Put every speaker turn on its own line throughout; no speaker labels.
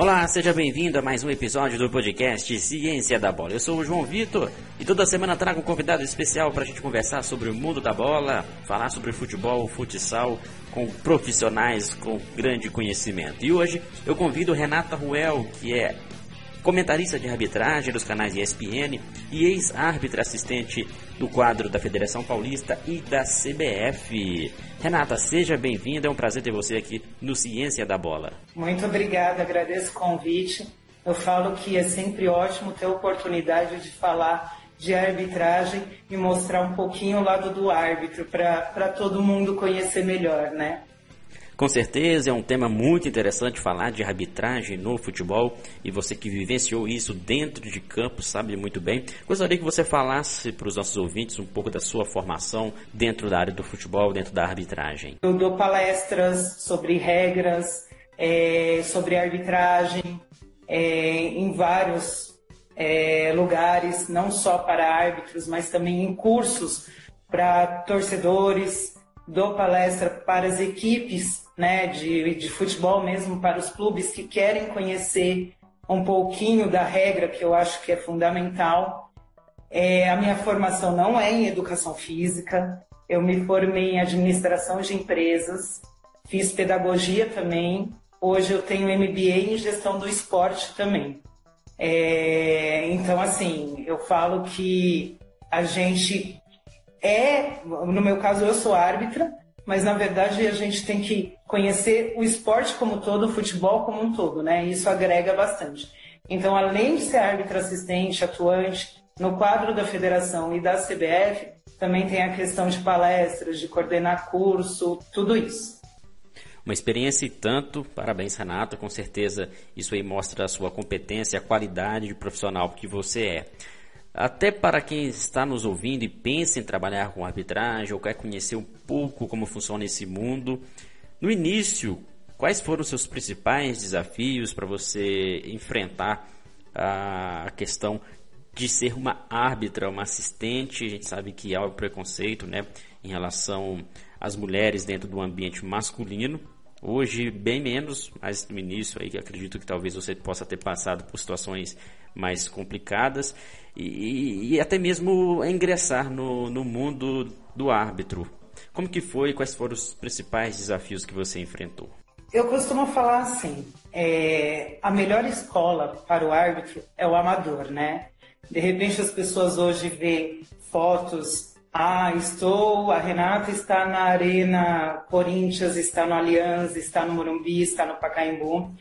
Olá, seja bem-vindo a mais um episódio do podcast Ciência da Bola. Eu sou o João Vitor e toda semana trago um convidado especial para a gente conversar sobre o mundo da bola, falar sobre futebol, futsal, com profissionais com grande conhecimento. E hoje eu convido Renata Ruel, que é comentarista de arbitragem dos canais ESPN e ex-árbitra assistente do quadro da Federação Paulista e da CBF. Renata, seja bem-vinda, é um prazer ter você aqui no Ciência da Bola.
Muito obrigada, agradeço o convite. Eu falo que é sempre ótimo ter a oportunidade de falar de arbitragem e mostrar um pouquinho o lado do árbitro para todo mundo conhecer melhor, né?
Com certeza é um tema muito interessante falar de arbitragem no futebol e você que vivenciou isso dentro de campo sabe muito bem. Gostaria que você falasse para os nossos ouvintes um pouco da sua formação dentro da área do futebol, dentro da arbitragem.
Eu dou palestras sobre regras, é, sobre arbitragem é, em vários é, lugares, não só para árbitros, mas também em cursos para torcedores. Dou palestra para as equipes né, de, de futebol mesmo para os clubes que querem conhecer um pouquinho da regra, que eu acho que é fundamental. É, a minha formação não é em educação física, eu me formei em administração de empresas, fiz pedagogia também, hoje eu tenho MBA em gestão do esporte também. É, então, assim, eu falo que a gente é, no meu caso, eu sou árbitra, mas na verdade a gente tem que conhecer o esporte como todo, o futebol como um todo, né? Isso agrega bastante. Então, além de ser árbitro assistente, atuante no quadro da federação e da CBF, também tem a questão de palestras, de coordenar curso, tudo isso.
Uma experiência e tanto, parabéns Renata, com certeza isso aí mostra a sua competência, a qualidade de profissional que você é. Até para quem está nos ouvindo e pensa em trabalhar com arbitragem ou quer conhecer um pouco como funciona esse mundo, no início, quais foram os seus principais desafios para você enfrentar a questão de ser uma árbitra, uma assistente? A gente sabe que há o preconceito né, em relação às mulheres dentro do ambiente masculino. Hoje, bem menos, mas no início, aí, acredito que talvez você possa ter passado por situações mais complicadas e, e até mesmo ingressar no, no mundo do árbitro. Como que foi? Quais foram os principais desafios que você enfrentou?
Eu costumo falar assim, é, a melhor escola para o árbitro é o amador, né? De repente as pessoas hoje vê fotos, ah, estou, a Renata está na Arena Corinthians, está no Aliança, está no Morumbi, está no Pacaembu,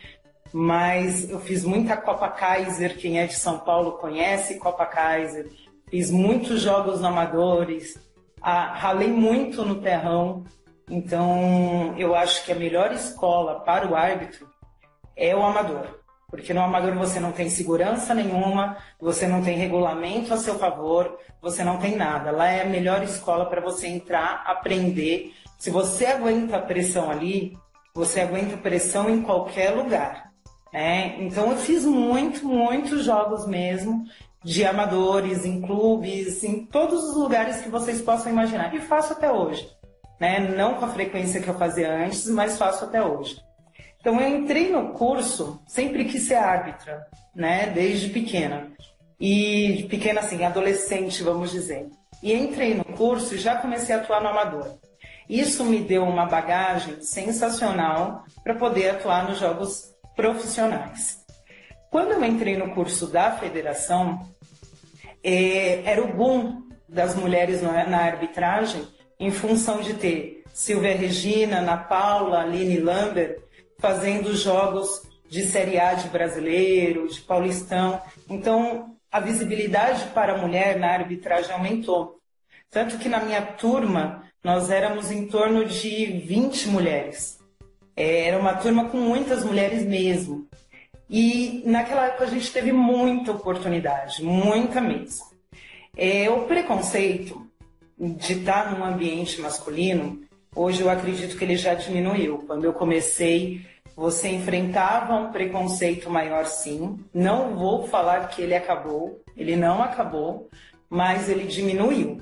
mas eu fiz muita Copa Kaiser, quem é de São Paulo conhece Copa Kaiser, fiz muitos jogos amadores, ah, ralei muito no terrão, então eu acho que a melhor escola para o árbitro é o amador. Porque no amador você não tem segurança nenhuma, você não tem regulamento a seu favor, você não tem nada. Lá é a melhor escola para você entrar, aprender. Se você aguenta a pressão ali, você aguenta pressão em qualquer lugar. Né? Então eu fiz muito, muitos jogos mesmo de amadores, em clubes, em todos os lugares que vocês possam imaginar. E faço até hoje. Né? Não com a frequência que eu fazia antes, mas faço até hoje. Então eu entrei no curso, sempre quis ser árbitra, né? Desde pequena. E pequena assim, adolescente, vamos dizer. E entrei no curso e já comecei a atuar no amador. Isso me deu uma bagagem sensacional para poder atuar nos jogos profissionais. Quando eu entrei no curso da federação, é, era o boom das mulheres na arbitragem, em função de ter Silvia Regina, Ana Paula, Aline Lambert fazendo jogos de Série A de brasileiro, de paulistão. Então, a visibilidade para a mulher na arbitragem aumentou. Tanto que na minha turma, nós éramos em torno de 20 mulheres. É, era uma turma com muitas mulheres mesmo. E naquela época a gente teve muita oportunidade, muita mesmo. É, o preconceito de estar num ambiente masculino, hoje eu acredito que ele já diminuiu. Quando eu comecei, você enfrentava um preconceito maior sim. Não vou falar que ele acabou, ele não acabou, mas ele diminuiu.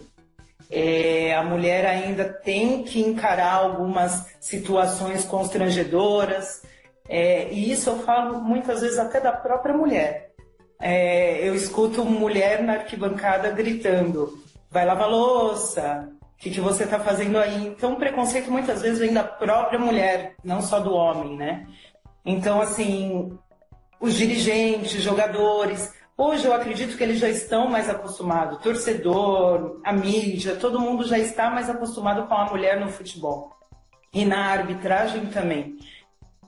É, a mulher ainda tem que encarar algumas situações constrangedoras, É, e isso eu falo muitas vezes até da própria mulher. É, eu escuto mulher na arquibancada gritando: vai lavar louça, o que, que você está fazendo aí? Então, o preconceito muitas vezes vem da própria mulher, não só do homem, né? Então, assim, os dirigentes, jogadores, hoje eu acredito que eles já estão mais acostumados, torcedor, a mídia, todo mundo já está mais acostumado com a mulher no futebol e na arbitragem também.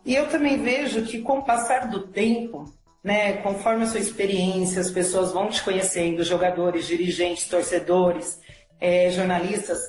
E eu também vejo que com o passar do tempo, né, conforme a sua experiência, as pessoas vão te conhecendo, jogadores, dirigentes, torcedores, é, jornalistas,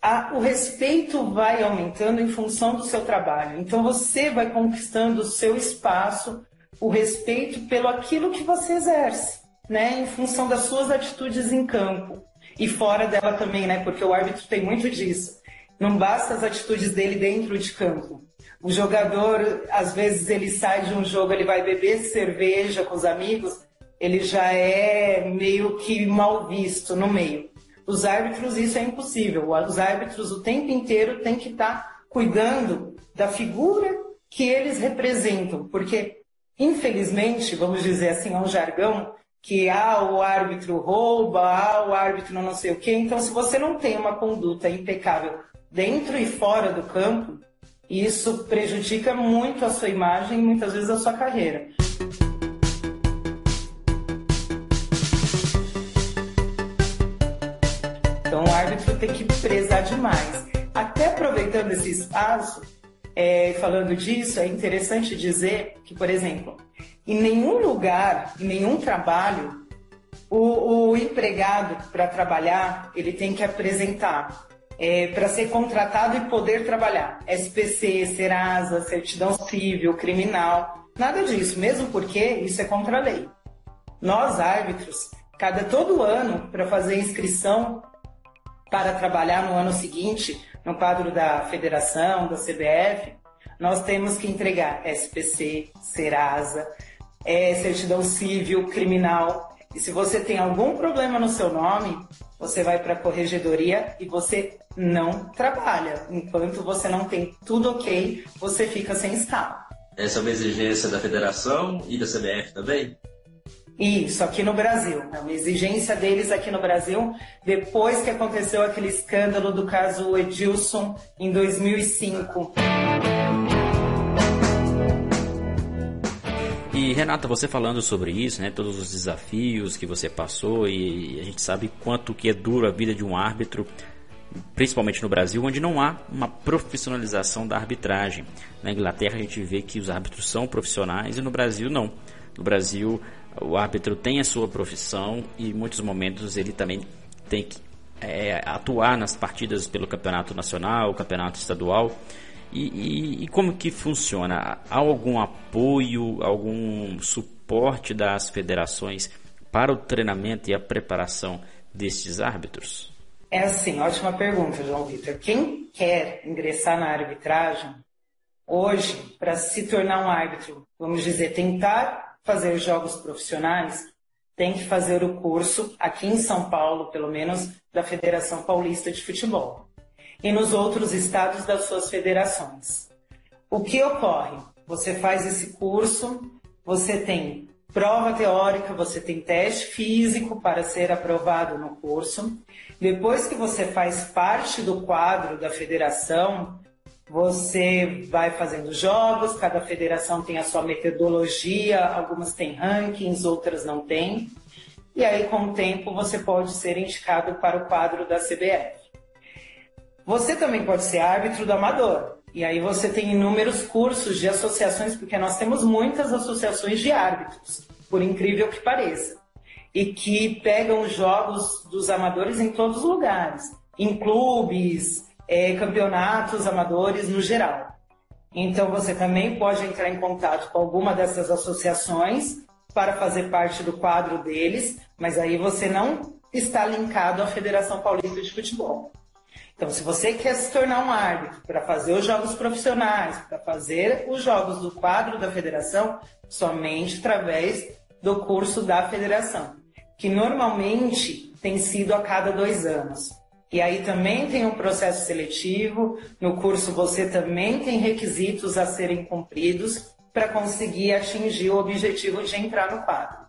a, o respeito vai aumentando em função do seu trabalho. Então você vai conquistando o seu espaço, o respeito pelo aquilo que você exerce, né, em função das suas atitudes em campo e fora dela também, né, porque o árbitro tem muito disso. Não basta as atitudes dele dentro de campo. O jogador, às vezes, ele sai de um jogo, ele vai beber cerveja com os amigos, ele já é meio que mal visto no meio. Os árbitros, isso é impossível. Os árbitros o tempo inteiro têm que estar tá cuidando da figura que eles representam, porque, infelizmente, vamos dizer assim, é um jargão que ah, o árbitro rouba, ah, o árbitro não sei o quê. Então, se você não tem uma conduta impecável dentro e fora do campo, isso prejudica muito a sua imagem e muitas vezes a sua carreira. Tem que prezar demais. Até aproveitando esse espaço, é, falando disso, é interessante dizer que, por exemplo, em nenhum lugar, em nenhum trabalho, o, o empregado para trabalhar ele tem que apresentar é, para ser contratado e poder trabalhar. SPC, Serasa, certidão civil, criminal, nada disso, mesmo porque isso é contra a lei. Nós, árbitros, cada todo ano, para fazer inscrição para trabalhar no ano seguinte, no quadro da federação, da CBF, nós temos que entregar SPC, Serasa, é, certidão civil, criminal. E se você tem algum problema no seu nome, você vai para a corregedoria e você não trabalha. Enquanto você não tem tudo ok, você fica sem escala.
Essa é uma exigência da federação e da CBF também?
Isso, aqui no Brasil. É uma exigência deles aqui no Brasil, depois que aconteceu aquele escândalo do caso Edilson em 2005.
E Renata, você falando sobre isso, né, todos os desafios que você passou e a gente sabe quanto que é duro a vida de um árbitro, principalmente no Brasil, onde não há uma profissionalização da arbitragem. Na Inglaterra a gente vê que os árbitros são profissionais e no Brasil não. No Brasil o árbitro tem a sua profissão e em muitos momentos ele também tem que é, atuar nas partidas pelo campeonato nacional, campeonato estadual e, e, e, como que funciona? Há algum apoio, algum suporte das federações para o treinamento e a preparação destes árbitros?
É assim, ótima pergunta, João Vitor. Quem quer ingressar na arbitragem, hoje, para se tornar um árbitro, vamos dizer, tentar fazer jogos profissionais, tem que fazer o curso, aqui em São Paulo, pelo menos, da Federação Paulista de Futebol e nos outros estados das suas federações. O que ocorre? Você faz esse curso, você tem prova teórica, você tem teste físico para ser aprovado no curso. Depois que você faz parte do quadro da federação, você vai fazendo jogos, cada federação tem a sua metodologia, algumas têm rankings, outras não têm. E aí, com o tempo, você pode ser indicado para o quadro da CBF. Você também pode ser árbitro do amador. E aí você tem inúmeros cursos de associações, porque nós temos muitas associações de árbitros, por incrível que pareça. E que pegam jogos dos amadores em todos os lugares, em clubes, é, campeonatos amadores no geral. Então você também pode entrar em contato com alguma dessas associações para fazer parte do quadro deles, mas aí você não está linkado à Federação Paulista de Futebol. Então, se você quer se tornar um árbitro para fazer os jogos profissionais, para fazer os jogos do quadro da federação, somente através do curso da federação, que normalmente tem sido a cada dois anos. E aí também tem um processo seletivo, no curso você também tem requisitos a serem cumpridos para conseguir atingir o objetivo de entrar no quadro.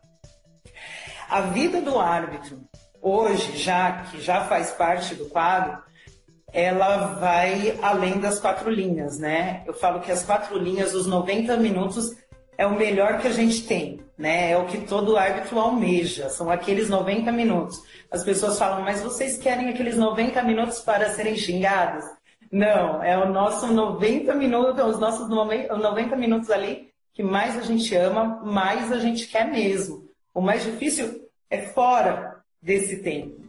A vida do árbitro, hoje, já que já faz parte do quadro, ela vai além das quatro linhas, né? Eu falo que as quatro linhas, os 90 minutos, é o melhor que a gente tem, né? É o que todo árbitro almeja, são aqueles 90 minutos. As pessoas falam, mas vocês querem aqueles 90 minutos para serem xingados? Não, é o nosso 90 minutos, os nossos 90 minutos ali que mais a gente ama, mais a gente quer mesmo. O mais difícil é fora desse tempo.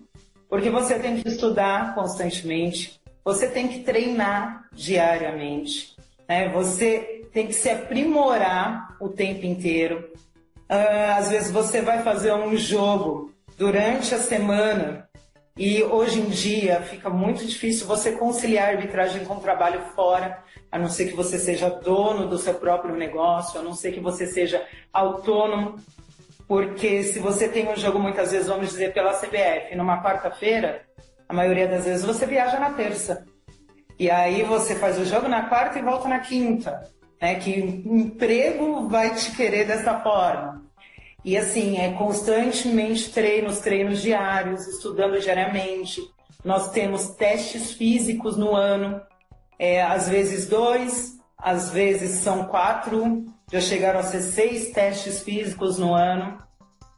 Porque você tem que estudar constantemente, você tem que treinar diariamente, né? você tem que se aprimorar o tempo inteiro. Uh, às vezes você vai fazer um jogo durante a semana e hoje em dia fica muito difícil você conciliar a arbitragem com o trabalho fora, a não ser que você seja dono do seu próprio negócio, a não ser que você seja autônomo. Porque se você tem um jogo, muitas vezes, vamos dizer, pela CBF, numa quarta-feira, a maioria das vezes você viaja na terça. E aí você faz o jogo na quarta e volta na quinta. Né? Que emprego vai te querer dessa forma? E assim, é constantemente treinos, treinos diários, estudando diariamente. Nós temos testes físicos no ano, é, às vezes dois, às vezes são quatro, já chegaram a ser seis testes físicos no ano.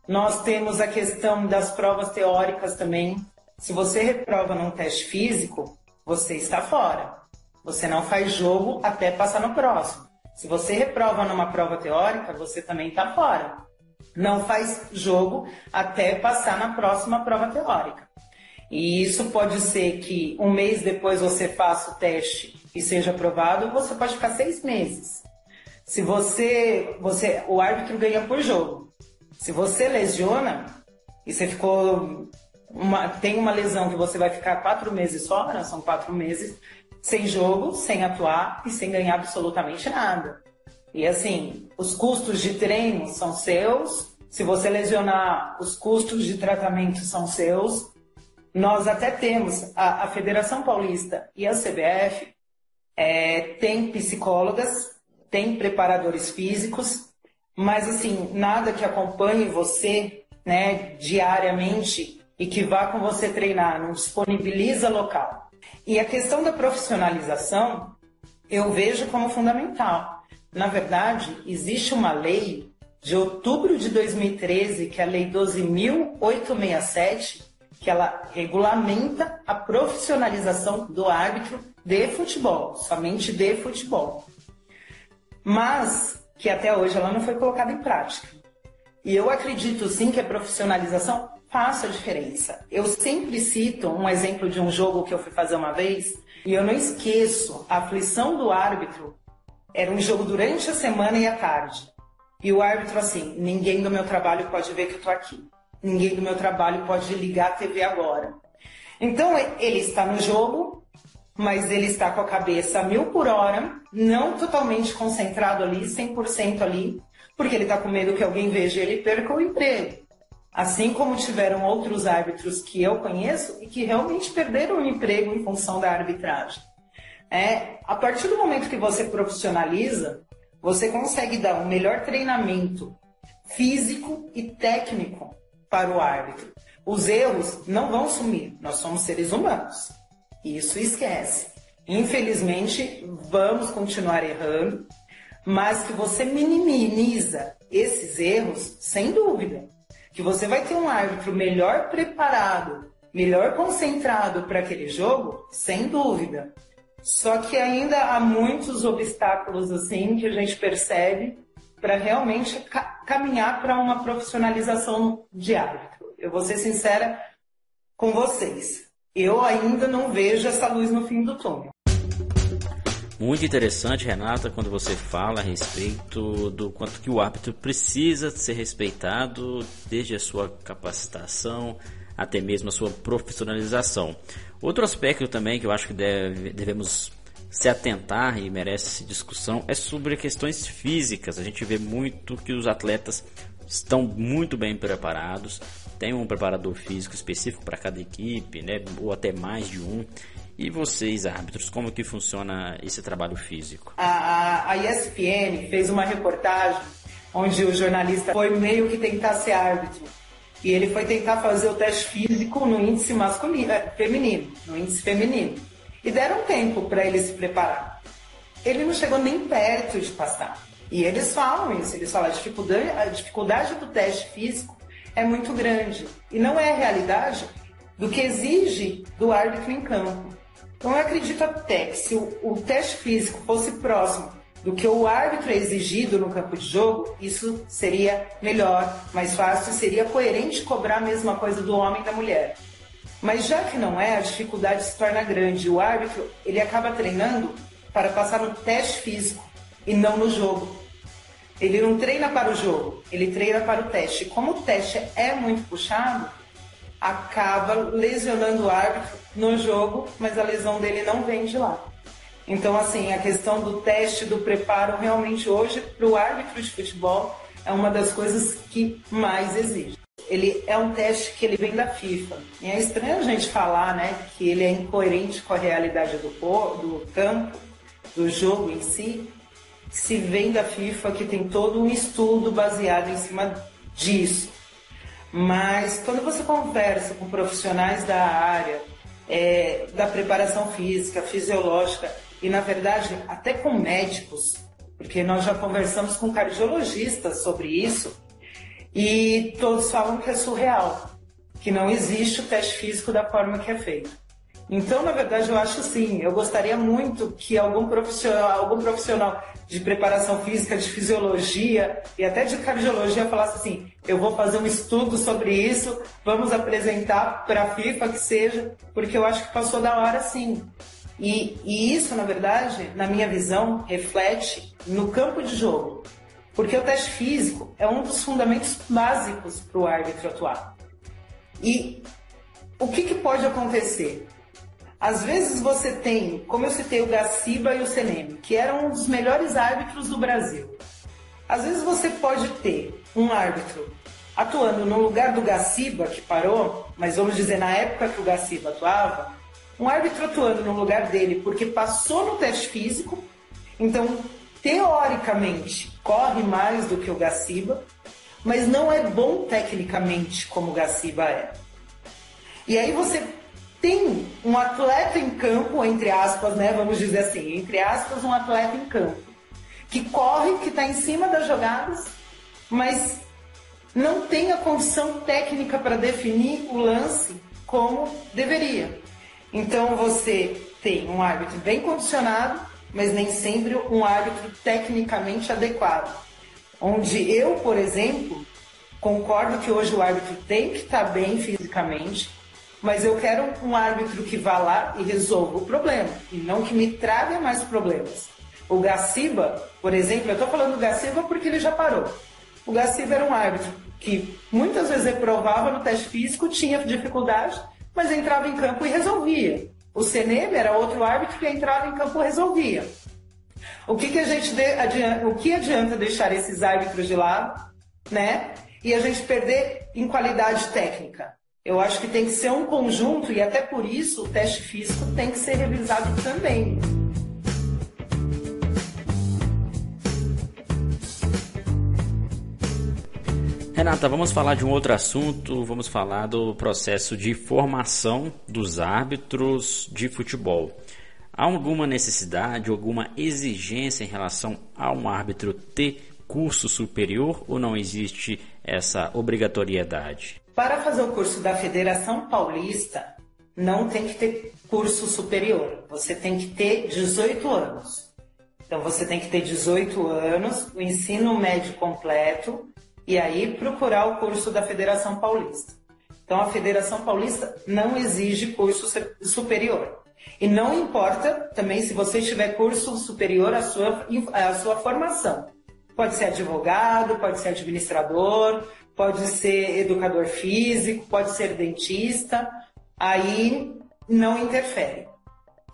Nós temos a questão das provas teóricas também. Se você reprova num teste físico, você está fora. Você não faz jogo até passar no próximo. Se você reprova numa prova teórica, você também está fora não faz jogo até passar na próxima prova teórica. E isso pode ser que um mês depois você faça o teste e seja aprovado, ou você pode ficar seis meses. Se você, você, o árbitro ganha por jogo. Se você lesiona e você ficou, uma, tem uma lesão que você vai ficar quatro meses fora, são quatro meses sem jogo, sem atuar e sem ganhar absolutamente nada. E assim, os custos de treino são seus, se você lesionar, os custos de tratamento são seus. Nós até temos, a, a Federação Paulista e a CBF é, tem psicólogas, tem preparadores físicos, mas assim, nada que acompanhe você né, diariamente e que vá com você treinar, não disponibiliza local. E a questão da profissionalização eu vejo como fundamental. Na verdade, existe uma lei de outubro de 2013, que é a Lei 12.867, que ela regulamenta a profissionalização do árbitro de futebol, somente de futebol. Mas que até hoje ela não foi colocada em prática. E eu acredito sim que a profissionalização faça a diferença. Eu sempre cito um exemplo de um jogo que eu fui fazer uma vez, e eu não esqueço a aflição do árbitro era um jogo durante a semana e à tarde. E o árbitro assim, ninguém do meu trabalho pode ver que eu tô aqui. Ninguém do meu trabalho pode ligar a TV agora. Então ele está no jogo, mas ele está com a cabeça mil por hora, não totalmente concentrado ali, 100% ali, porque ele está com medo que alguém veja ele e perca o emprego. Assim como tiveram outros árbitros que eu conheço e que realmente perderam o emprego em função da arbitragem. É, a partir do momento que você profissionaliza, você consegue dar um melhor treinamento físico e técnico para o árbitro. Os erros não vão sumir, nós somos seres humanos. Isso esquece. Infelizmente, vamos continuar errando, mas que você minimiza esses erros, sem dúvida. Que você vai ter um árbitro melhor preparado, melhor concentrado para aquele jogo, sem dúvida. Só que ainda há muitos obstáculos assim que a gente percebe para realmente ca caminhar para uma profissionalização de árbitro. Eu vou ser sincera com vocês. Eu ainda não vejo essa luz no fim do túnel.
Muito interessante, Renata, quando você fala a respeito do quanto que o árbitro precisa ser respeitado desde a sua capacitação até mesmo a sua profissionalização. Outro aspecto também que eu acho que deve, devemos se atentar e merece discussão é sobre questões físicas. A gente vê muito que os atletas estão muito bem preparados, tem um preparador físico específico para cada equipe, né? Ou até mais de um. E vocês, árbitros, como que funciona esse trabalho físico?
A, a, ESPN fez uma reportagem onde o jornalista foi meio que tentar ser árbitro. E ele foi tentar fazer o teste físico no índice masculino, é, feminino, no índice feminino. E deram tempo para ele se preparar. Ele não chegou nem perto de passar. E eles falam isso, eles falam a dificuldade, a dificuldade do teste físico é muito grande. E não é a realidade do que exige do árbitro em campo. Então eu acredito até que se o, o teste físico fosse próximo do que o árbitro é exigido no campo de jogo, isso seria melhor, mais fácil, seria coerente cobrar a mesma coisa do homem e da mulher. Mas já que não é, a dificuldade se torna grande. O árbitro, ele acaba treinando para passar no teste físico e não no jogo. Ele não treina para o jogo, ele treina para o teste. Como o teste é muito puxado, acaba lesionando o árbitro no jogo, mas a lesão dele não vem de lá. Então, assim, a questão do teste, do preparo, realmente hoje, para o árbitro de futebol, é uma das coisas que mais exige. Ele é um teste que ele vem da FIFA. E é estranho a gente falar, né, que ele é incoerente com a realidade do, do campo, do jogo em si, se vem da FIFA, que tem todo um estudo baseado em cima disso. Mas quando você conversa com profissionais da área, é, da preparação física, fisiológica, e na verdade até com médicos, porque nós já conversamos com cardiologistas sobre isso, e todos falam que é surreal, que não existe o teste físico da forma que é feito. Então, na verdade, eu acho sim. Eu gostaria muito que algum profissional, algum profissional de preparação física, de fisiologia e até de cardiologia falasse assim: eu vou fazer um estudo sobre isso, vamos apresentar para a FIFA que seja, porque eu acho que passou da hora sim. E, e isso, na verdade, na minha visão, reflete no campo de jogo. Porque o teste físico é um dos fundamentos básicos para o árbitro atuar. E o que, que pode acontecer? Às vezes você tem, como eu citei, o Gaciba e o Seneme, que eram um dos melhores árbitros do Brasil. Às vezes você pode ter um árbitro atuando no lugar do Gaciba, que parou, mas vamos dizer, na época que o Gaciba atuava, um árbitro atuando no lugar dele porque passou no teste físico, então, teoricamente, corre mais do que o Gaciba, mas não é bom tecnicamente como o Gaciba é. E aí você tem um atleta em campo, entre aspas, né? Vamos dizer assim, entre aspas, um atleta em campo. Que corre, que está em cima das jogadas, mas não tem a condição técnica para definir o lance como deveria. Então você tem um árbitro bem condicionado, mas nem sempre um árbitro tecnicamente adequado. Onde eu, por exemplo, concordo que hoje o árbitro tem que estar tá bem fisicamente, mas eu quero um árbitro que vá lá e resolva o problema, e não que me traga mais problemas. O Gaciba, por exemplo, eu estou falando do Gaciba porque ele já parou. O Gaciba era um árbitro que muitas vezes reprovava no teste físico, tinha dificuldade, mas entrava em campo e resolvia. O Seneme era outro árbitro que entrava em campo e resolvia. O que, que a gente de, adianta, o que adianta deixar esses árbitros de lado, né? E a gente perder em qualidade técnica? Eu acho que tem que ser um conjunto e até por isso o teste físico tem que ser revisado também.
Renata, vamos falar de um outro assunto, vamos falar do processo de formação dos árbitros de futebol. Há alguma necessidade, alguma exigência em relação a um árbitro ter curso superior ou não existe essa obrigatoriedade?
Para fazer o curso da Federação Paulista, não tem que ter curso superior. Você tem que ter 18 anos. Então você tem que ter 18 anos, o ensino médio completo e aí procurar o curso da Federação Paulista. Então a Federação Paulista não exige curso superior. E não importa também se você tiver curso superior à sua, à sua formação. Pode ser advogado, pode ser administrador, pode ser educador físico, pode ser dentista, aí não interfere.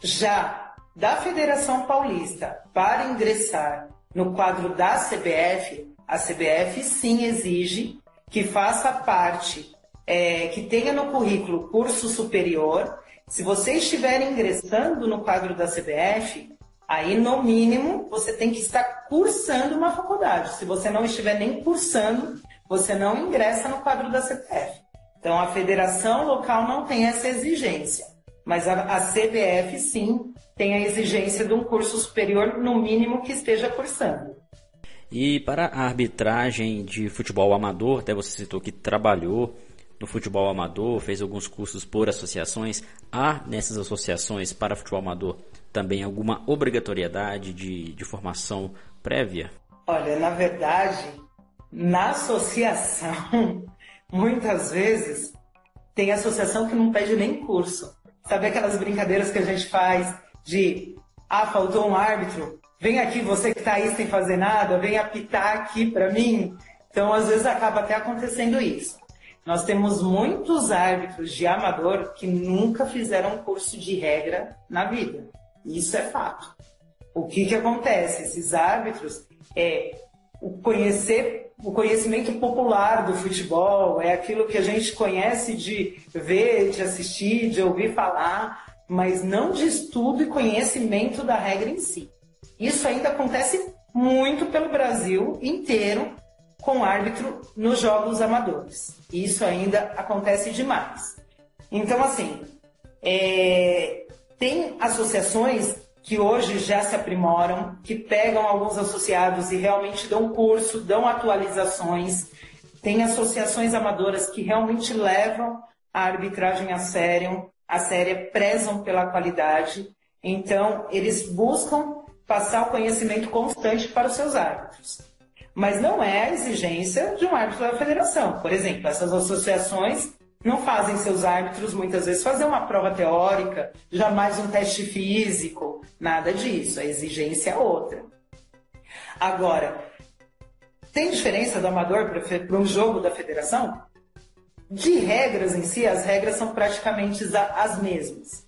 Já da Federação Paulista para ingressar no quadro da CBF, a CBF sim exige que faça parte é, que tenha no currículo curso superior. Se você estiver ingressando no quadro da CBF, aí no mínimo você tem que estar cursando uma faculdade. Se você não estiver nem cursando, você não ingressa no quadro da CBF. Então a federação local não tem essa exigência, mas a, a CBF sim tem a exigência de um curso superior, no mínimo que esteja cursando.
E para a arbitragem de futebol amador, até você citou que trabalhou no futebol amador, fez alguns cursos por associações. Há nessas associações para futebol amador também alguma obrigatoriedade de, de formação prévia?
Olha, na verdade, na associação, muitas vezes, tem associação que não pede nem curso. Sabe aquelas brincadeiras que a gente faz de, ah, faltou um árbitro, vem aqui, você que está aí sem fazer nada, vem apitar aqui para mim. Então, às vezes, acaba até acontecendo isso. Nós temos muitos árbitros de amador que nunca fizeram curso de regra na vida. Isso é fato. O que, que acontece? Esses árbitros é o conhecer o conhecimento popular do futebol, é aquilo que a gente conhece de ver, de assistir, de ouvir falar, mas não de estudo e conhecimento da regra em si. Isso ainda acontece muito pelo Brasil inteiro com árbitro nos jogos amadores. Isso ainda acontece demais. Então, assim, é, tem associações que hoje já se aprimoram, que pegam alguns associados e realmente dão curso, dão atualizações. Tem associações amadoras que realmente levam a arbitragem a sério, a séria, prezam pela qualidade. Então, eles buscam passar o conhecimento constante para os seus árbitros. Mas não é a exigência de um árbitro da federação. Por exemplo, essas associações não fazem seus árbitros muitas vezes fazer uma prova teórica, jamais um teste físico, nada disso. A exigência é outra. Agora, tem diferença do amador para um jogo da federação? De regras em si, as regras são praticamente as mesmas.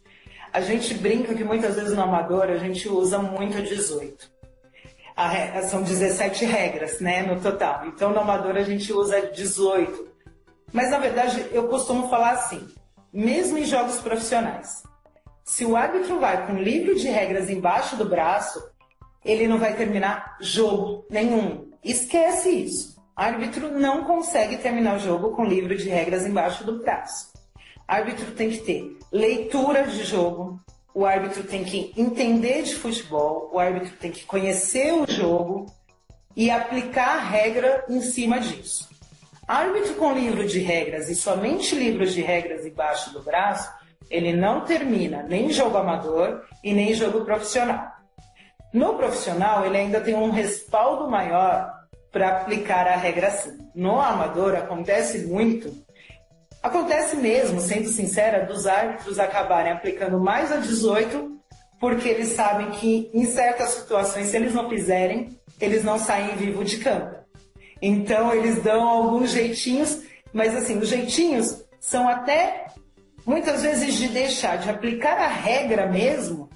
A gente brinca que muitas vezes no amador a gente usa muito 18. A, são 17 regras, né, no total. Então no amador a gente usa 18. Mas na verdade eu costumo falar assim, mesmo em jogos profissionais. Se o árbitro vai com um livro de regras embaixo do braço, ele não vai terminar jogo nenhum. Esquece isso. Árbitro não consegue terminar o jogo com livro de regras embaixo do braço árbitro tem que ter leitura de jogo, o árbitro tem que entender de futebol, o árbitro tem que conhecer o jogo e aplicar a regra em cima disso. Árbitro com livro de regras e somente livros de regras embaixo do braço, ele não termina nem jogo amador e nem jogo profissional. No profissional, ele ainda tem um respaldo maior para aplicar a regra assim. No amador, acontece muito Acontece mesmo, sendo sincera, dos árbitros acabarem aplicando mais a 18 porque eles sabem que em certas situações, se eles não fizerem, eles não saem vivo de campo. Então eles dão alguns jeitinhos, mas assim, os jeitinhos são até muitas vezes de deixar de aplicar a regra mesmo,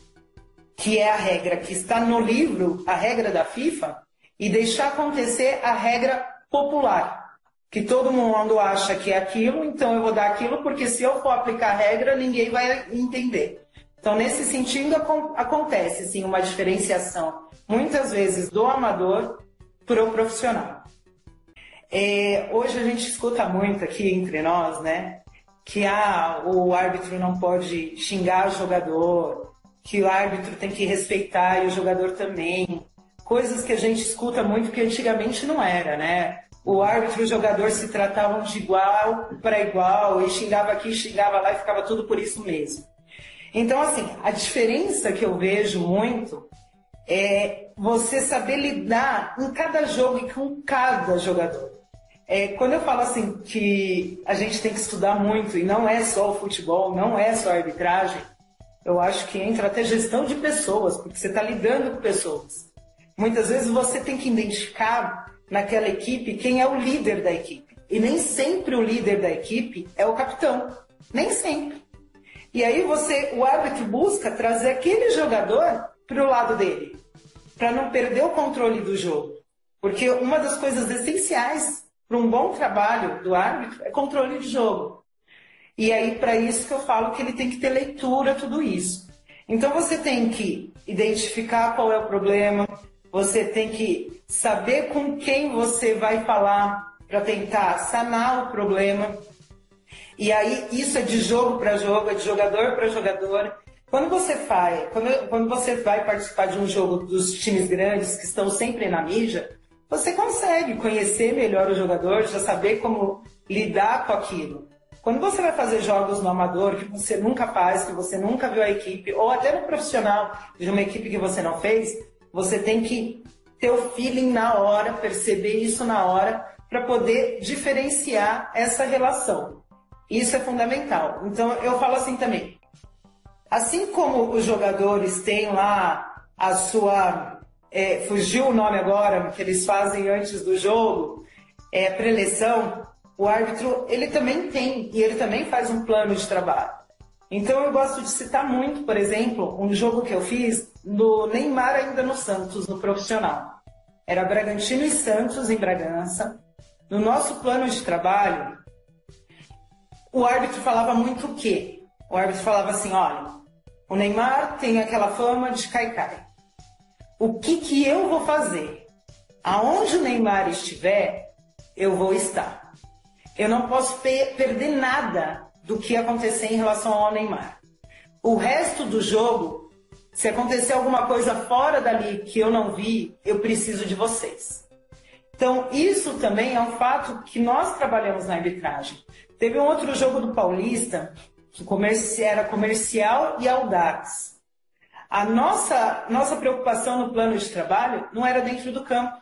que é a regra que está no livro, a regra da FIFA, e deixar acontecer a regra popular que todo mundo acha que é aquilo, então eu vou dar aquilo, porque se eu for aplicar a regra, ninguém vai entender. Então, nesse sentido, acontece sim uma diferenciação, muitas vezes, do amador para o profissional. É, hoje a gente escuta muito aqui entre nós, né, que ah, o árbitro não pode xingar o jogador, que o árbitro tem que respeitar e o jogador também. Coisas que a gente escuta muito que antigamente não era, né? o árbitro e o jogador se tratavam de igual para igual, e xingava aqui, xingava lá e ficava tudo por isso mesmo. Então, assim, a diferença que eu vejo muito é você saber lidar em cada jogo e com cada jogador. É, quando eu falo assim que a gente tem que estudar muito e não é só o futebol, não é só a arbitragem, eu acho que entra até gestão de pessoas, porque você está lidando com pessoas. Muitas vezes você tem que identificar naquela equipe quem é o líder da equipe. E nem sempre o líder da equipe é o capitão. Nem sempre. E aí você, o árbitro busca trazer aquele jogador para o lado dele, para não perder o controle do jogo. Porque uma das coisas essenciais para um bom trabalho do árbitro é controle de jogo. E aí, para isso que eu falo que ele tem que ter leitura, tudo isso. Então, você tem que identificar qual é o problema, você tem que saber com quem você vai falar para tentar sanar o problema. E aí, isso é de jogo para jogo, é de jogador para jogador. Quando você faz, quando, quando você vai participar de um jogo dos times grandes que estão sempre na mídia, você consegue conhecer melhor o jogador, já saber como lidar com aquilo. Quando você vai fazer jogos no amador que você nunca faz, que você nunca viu a equipe, ou até no profissional de uma equipe que você não fez, você tem que ter o feeling na hora, perceber isso na hora, para poder diferenciar essa relação. Isso é fundamental. Então eu falo assim também. Assim como os jogadores têm lá a sua é, fugiu o nome agora, que eles fazem antes do jogo, é, preleção, o árbitro, ele também tem, e ele também faz um plano de trabalho. Então eu gosto de citar muito, por exemplo, um jogo que eu fiz no Neymar ainda no Santos, no profissional. Era Bragantino e Santos em Bragança. No nosso plano de trabalho, o árbitro falava muito o quê? O árbitro falava assim, olha, o Neymar tem aquela fama de cai-cai o que, que eu vou fazer? Aonde o Neymar estiver, eu vou estar. Eu não posso perder nada do que acontecer em relação ao Neymar. O resto do jogo, se acontecer alguma coisa fora dali que eu não vi, eu preciso de vocês. Então, isso também é um fato que nós trabalhamos na arbitragem. Teve um outro jogo do Paulista, que era comercial e Audax. A nossa, nossa preocupação no plano de trabalho não era dentro do campo.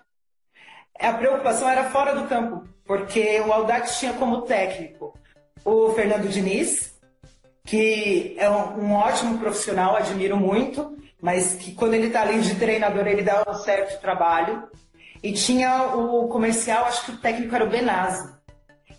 A preocupação era fora do campo, porque o Audax tinha como técnico o Fernando Diniz, que é um, um ótimo profissional, admiro muito, mas que quando ele está ali de treinador ele dá um certo trabalho. E tinha o comercial, acho que o técnico era o Benazzi.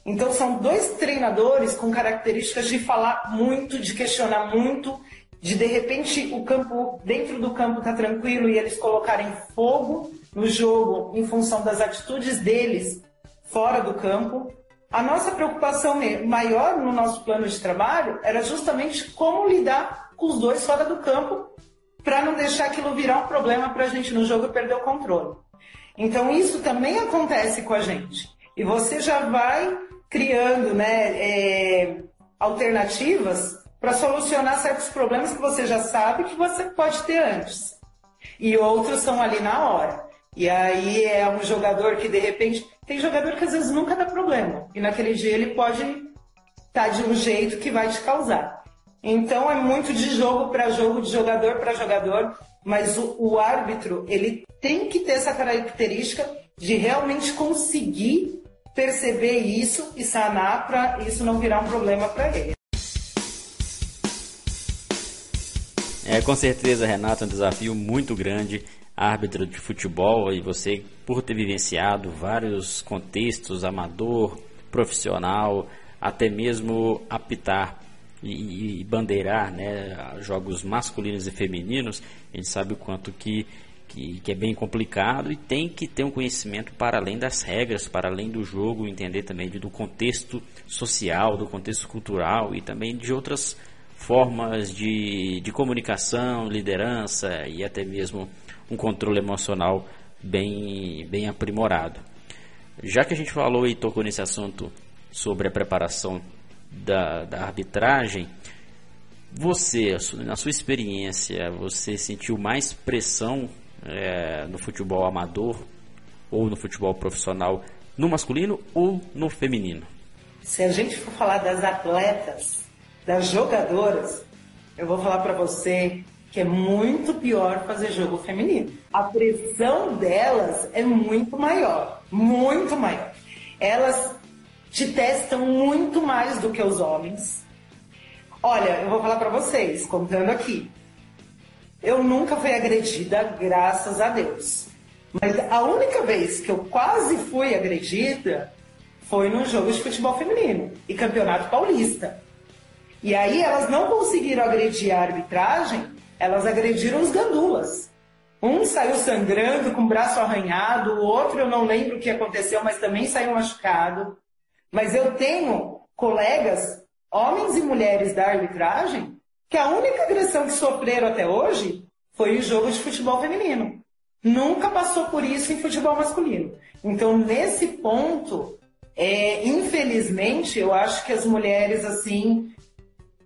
Então são dois treinadores com características de falar muito, de questionar muito de de repente o campo dentro do campo tá tranquilo e eles colocarem fogo no jogo em função das atitudes deles fora do campo. A nossa preocupação maior no nosso plano de trabalho era justamente como lidar com os dois fora do campo para não deixar aquilo virar um problema para a gente no jogo e perder o controle. Então isso também acontece com a gente. E você já vai criando né, é, alternativas para solucionar certos problemas que você já sabe que você pode ter antes. E outros são ali na hora. E aí é um jogador que de repente. Tem jogador que às vezes nunca dá problema. E naquele dia ele pode estar tá de um jeito que vai te causar. Então é muito de jogo para jogo, de jogador para jogador. Mas o, o árbitro, ele tem que ter essa característica de realmente conseguir perceber isso e sanar para isso não virar um problema para ele.
É, com certeza, Renato, é um desafio muito grande, árbitro de futebol, e você, por ter vivenciado vários contextos, amador, profissional, até mesmo apitar e, e bandeirar né, jogos masculinos e femininos, a gente sabe o quanto que, que, que, é bem complicado e tem que ter um conhecimento para além das regras, para além do jogo, entender também do contexto social, do contexto cultural e também de outras formas de, de comunicação, liderança e até mesmo um controle emocional bem, bem aprimorado. Já que a gente falou e tocou nesse assunto sobre a preparação da, da arbitragem, você, na sua experiência, você sentiu mais pressão é, no futebol amador ou no futebol profissional no masculino ou no feminino?
Se a gente for falar das atletas, das jogadoras, eu vou falar para você que é muito pior fazer jogo feminino. A pressão delas é muito maior, muito maior. Elas te testam muito mais do que os homens. Olha, eu vou falar para vocês, contando aqui. Eu nunca fui agredida, graças a Deus. Mas a única vez que eu quase fui agredida foi no jogo de futebol feminino e campeonato paulista. E aí elas não conseguiram agredir a arbitragem, elas agrediram os gandulas. Um saiu sangrando, com o braço arranhado, o outro eu não lembro o que aconteceu, mas também saiu machucado. Mas eu tenho colegas, homens e mulheres da arbitragem, que a única agressão que sofreram até hoje foi o jogo de futebol feminino. Nunca passou por isso em futebol masculino. Então, nesse ponto, é, infelizmente, eu acho que as mulheres, assim,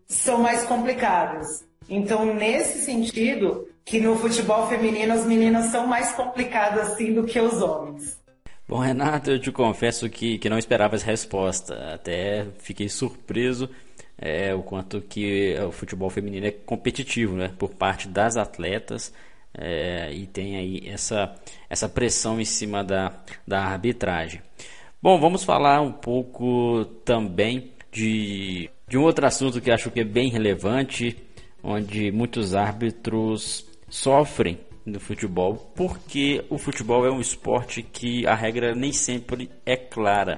são mais complicadas. Então, nesse sentido, que no futebol feminino as meninas são mais complicadas, assim, do que os homens.
Bom, Renato, eu te confesso que, que não esperava essa resposta. Até fiquei surpreso é, o quanto que o futebol feminino é competitivo, né? Por parte das atletas. É, e tem aí essa, essa pressão em cima da, da arbitragem. Bom, vamos falar um pouco também de, de um outro assunto que acho que é bem relevante, onde muitos árbitros sofrem no futebol, porque o futebol é um esporte que a regra nem sempre é clara.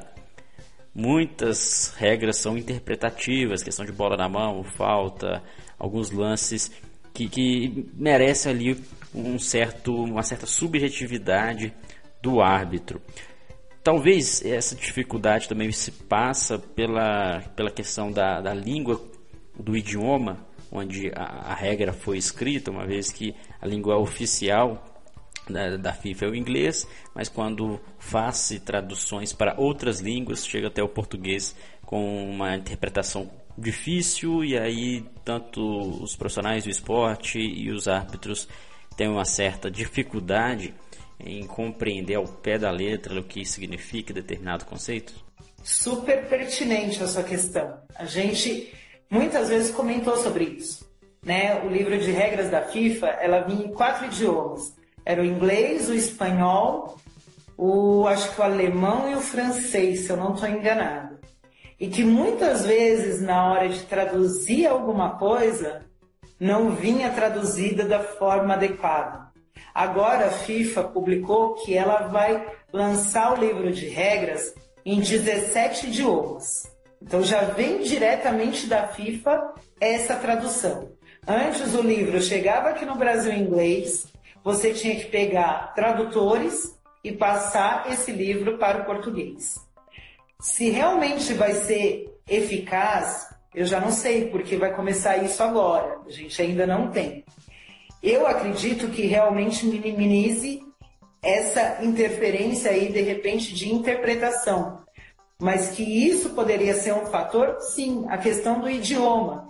Muitas regras são interpretativas, questão de bola na mão, falta, alguns lances que, que merecem ali um certo, uma certa subjetividade do árbitro. Talvez essa dificuldade também se passa pela, pela questão da, da língua, do idioma, onde a, a, regra foi escrita, uma vez que a língua oficial da, da FIFA é o inglês, mas quando faz traduções para outras línguas, chega até o português com uma interpretação difícil e aí tanto os profissionais do esporte e os árbitros têm uma certa dificuldade em compreender ao pé da letra o que significa determinado conceito?
Super pertinente a sua questão. A gente muitas vezes comentou sobre isso. Né? O livro de regras da FIFA, ela vinha em quatro idiomas. Era o inglês, o espanhol, o acho que o alemão e o francês, se eu não estou enganado. E que muitas vezes na hora de traduzir alguma coisa não vinha traduzida da forma adequada. Agora a FIFA publicou que ela vai lançar o livro de regras em 17 idiomas. Então já vem diretamente da FIFA essa tradução. Antes o livro chegava aqui no Brasil em inglês, você tinha que pegar tradutores e passar esse livro para o português. Se realmente vai ser eficaz, eu já não sei, porque vai começar isso agora. A gente ainda não tem. Eu acredito que realmente minimize essa interferência aí, de repente, de interpretação. Mas que isso poderia ser um fator, sim, a questão do idioma.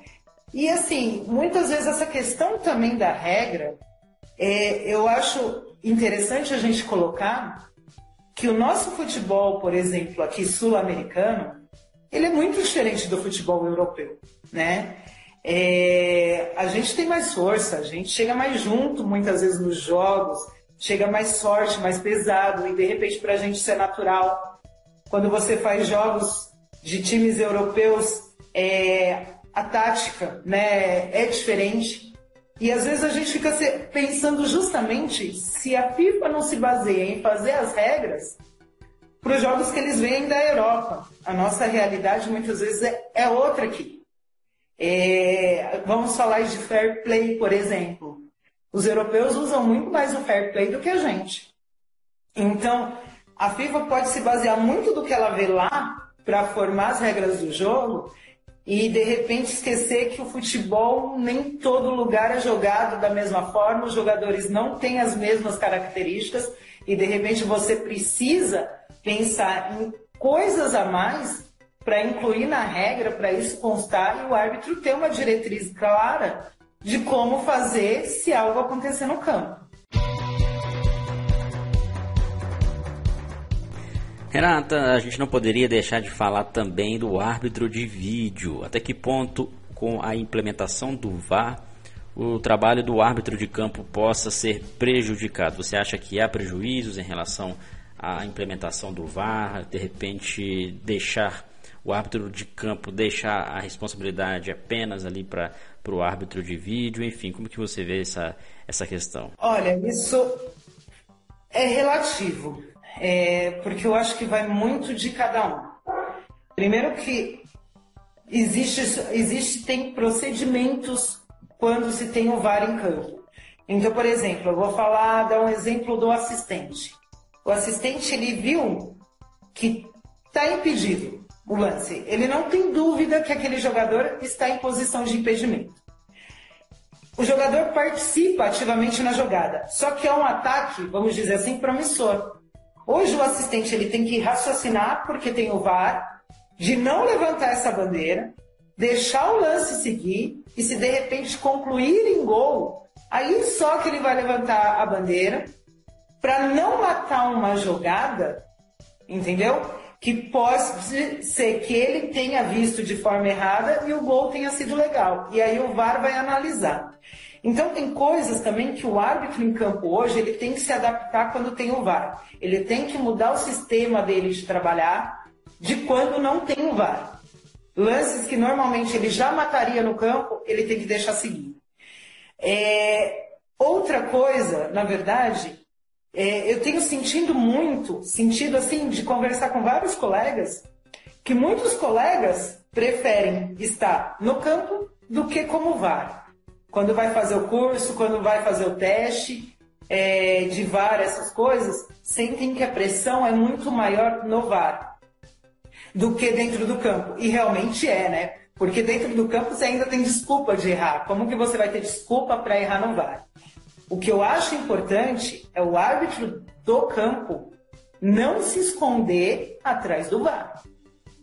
E assim, muitas vezes essa questão também da regra, é, eu acho interessante a gente colocar que o nosso futebol, por exemplo, aqui sul-americano, ele é muito diferente do futebol europeu, né? É, a gente tem mais força, a gente chega mais junto muitas vezes nos jogos, chega mais forte, mais pesado, e de repente para a gente isso é natural. Quando você faz jogos de times europeus, é, a tática né, é diferente. E às vezes a gente fica pensando justamente se a FIFA não se baseia em fazer as regras para os jogos que eles vêm da Europa. A nossa realidade muitas vezes é, é outra aqui. É, vamos falar de fair play, por exemplo. Os europeus usam muito mais o fair play do que a gente. Então, a FIFA pode se basear muito do que ela vê lá para formar as regras do jogo e de repente esquecer que o futebol nem todo lugar é jogado da mesma forma, os jogadores não têm as mesmas características e de repente você precisa pensar em coisas a mais para incluir na regra, para isso constar e o árbitro ter uma diretriz clara de como fazer se algo acontecer no campo.
Renata, a gente não poderia deixar de falar também do árbitro de vídeo. Até que ponto, com a implementação do VAR, o trabalho do árbitro de campo possa ser prejudicado? Você acha que há prejuízos em relação à implementação do VAR? De repente, deixar o árbitro de campo deixar a responsabilidade apenas ali para o árbitro de vídeo, enfim, como que você vê essa, essa questão?
Olha, isso é relativo, é, porque eu acho que vai muito de cada um. Primeiro que existe, existe tem procedimentos quando se tem o VAR em campo. Então, por exemplo, eu vou falar, dar um exemplo do assistente. O assistente, ele viu que está impedido o lance. Ele não tem dúvida que aquele jogador está em posição de impedimento. O jogador participa ativamente na jogada, só que é um ataque, vamos dizer assim, promissor. Hoje o assistente ele tem que raciocinar porque tem o VAR, de não levantar essa bandeira, deixar o lance seguir e se de repente concluir em gol, aí só que ele vai levantar a bandeira para não matar uma jogada, entendeu? Que pode ser que ele tenha visto de forma errada e o gol tenha sido legal. E aí o VAR vai analisar. Então tem coisas também que o árbitro em campo hoje ele tem que se adaptar quando tem o VAR. Ele tem que mudar o sistema dele de trabalhar de quando não tem o VAR. Lances que normalmente ele já mataria no campo, ele tem que deixar seguir. É, outra coisa, na verdade, é, eu tenho sentido muito, sentido assim, de conversar com vários colegas, que muitos colegas preferem estar no campo do que como VAR. Quando vai fazer o curso, quando vai fazer o teste é, de VAR, essas coisas, sentem que a pressão é muito maior no VAR do que dentro do campo. E realmente é, né? Porque dentro do campo você ainda tem desculpa de errar. Como que você vai ter desculpa para errar no VAR? O que eu acho importante é o árbitro do campo não se esconder atrás do VAR.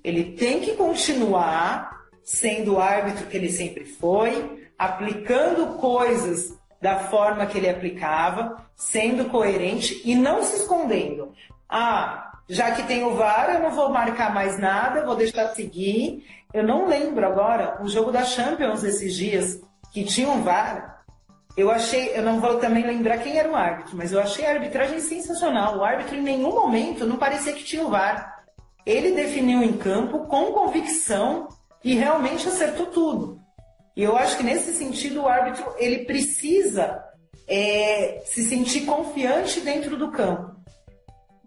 Ele tem que continuar sendo o árbitro que ele sempre foi, aplicando coisas da forma que ele aplicava, sendo coerente e não se escondendo. Ah, já que tem o VAR, eu não vou marcar mais nada, vou deixar seguir. Eu não lembro agora, o jogo da Champions esses dias, que tinha um VAR, eu achei, eu não vou também lembrar quem era o árbitro, mas eu achei a arbitragem sensacional. O árbitro em nenhum momento não parecia que tinha o VAR. Ele definiu em campo com convicção e realmente acertou tudo. E eu acho que nesse sentido o árbitro ele precisa é, se sentir confiante dentro do campo.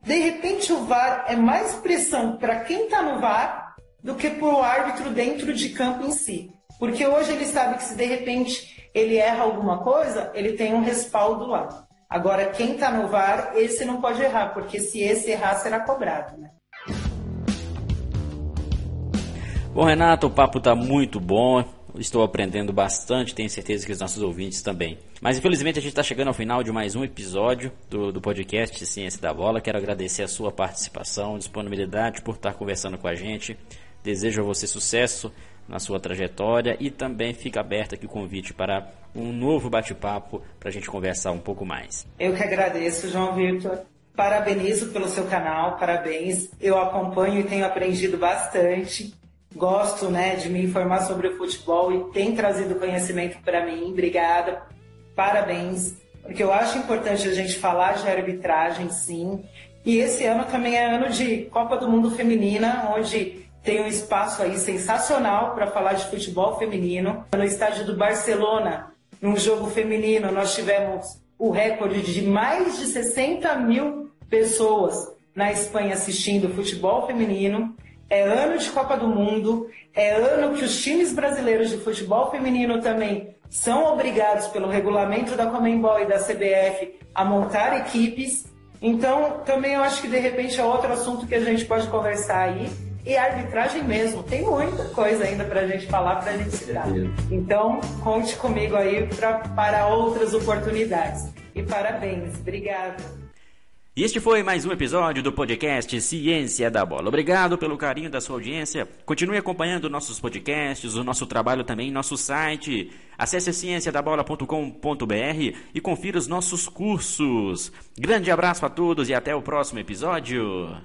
De repente o VAR é mais pressão para quem está no VAR do que para o árbitro dentro de campo em si. Porque hoje ele sabe que se de repente ele erra alguma coisa, ele tem um respaldo lá. Agora, quem está no VAR, esse não pode errar, porque se esse errar, será cobrado, né?
Bom, Renato, o papo está muito bom estou aprendendo bastante, tenho certeza que os nossos ouvintes também. Mas infelizmente a gente está chegando ao final de mais um episódio do, do podcast Ciência da Bola. Quero agradecer a sua participação, disponibilidade por estar conversando com a gente. Desejo a você sucesso na sua trajetória e também fica aberto aqui o convite para um novo bate-papo para a gente conversar um pouco mais.
Eu que agradeço, João Vitor. Parabenizo pelo seu canal, parabéns. Eu acompanho e tenho aprendido bastante gosto né, de me informar sobre o futebol e tem trazido conhecimento para mim. Obrigada, parabéns, porque eu acho importante a gente falar de arbitragem, sim. E esse ano também é ano de Copa do Mundo Feminina, onde tem um espaço aí sensacional para falar de futebol feminino. No estádio do Barcelona, num jogo feminino, nós tivemos o recorde de mais de 60 mil pessoas na Espanha assistindo futebol feminino é ano de Copa do Mundo, é ano que os times brasileiros de futebol feminino também são obrigados pelo regulamento da Comembol e da CBF a montar equipes. Então, também eu acho que de repente é outro assunto que a gente pode conversar aí. E a arbitragem mesmo, tem muita coisa ainda para a gente falar, para a gente se dar. Então, conte comigo aí pra, para outras oportunidades. E parabéns, obrigada.
E este foi mais um episódio do podcast Ciência da Bola. Obrigado pelo carinho da sua audiência. Continue acompanhando nossos podcasts, o nosso trabalho também em nosso site. Acesse cienciadabola.com.br e confira os nossos cursos. Grande abraço a todos e até o próximo episódio.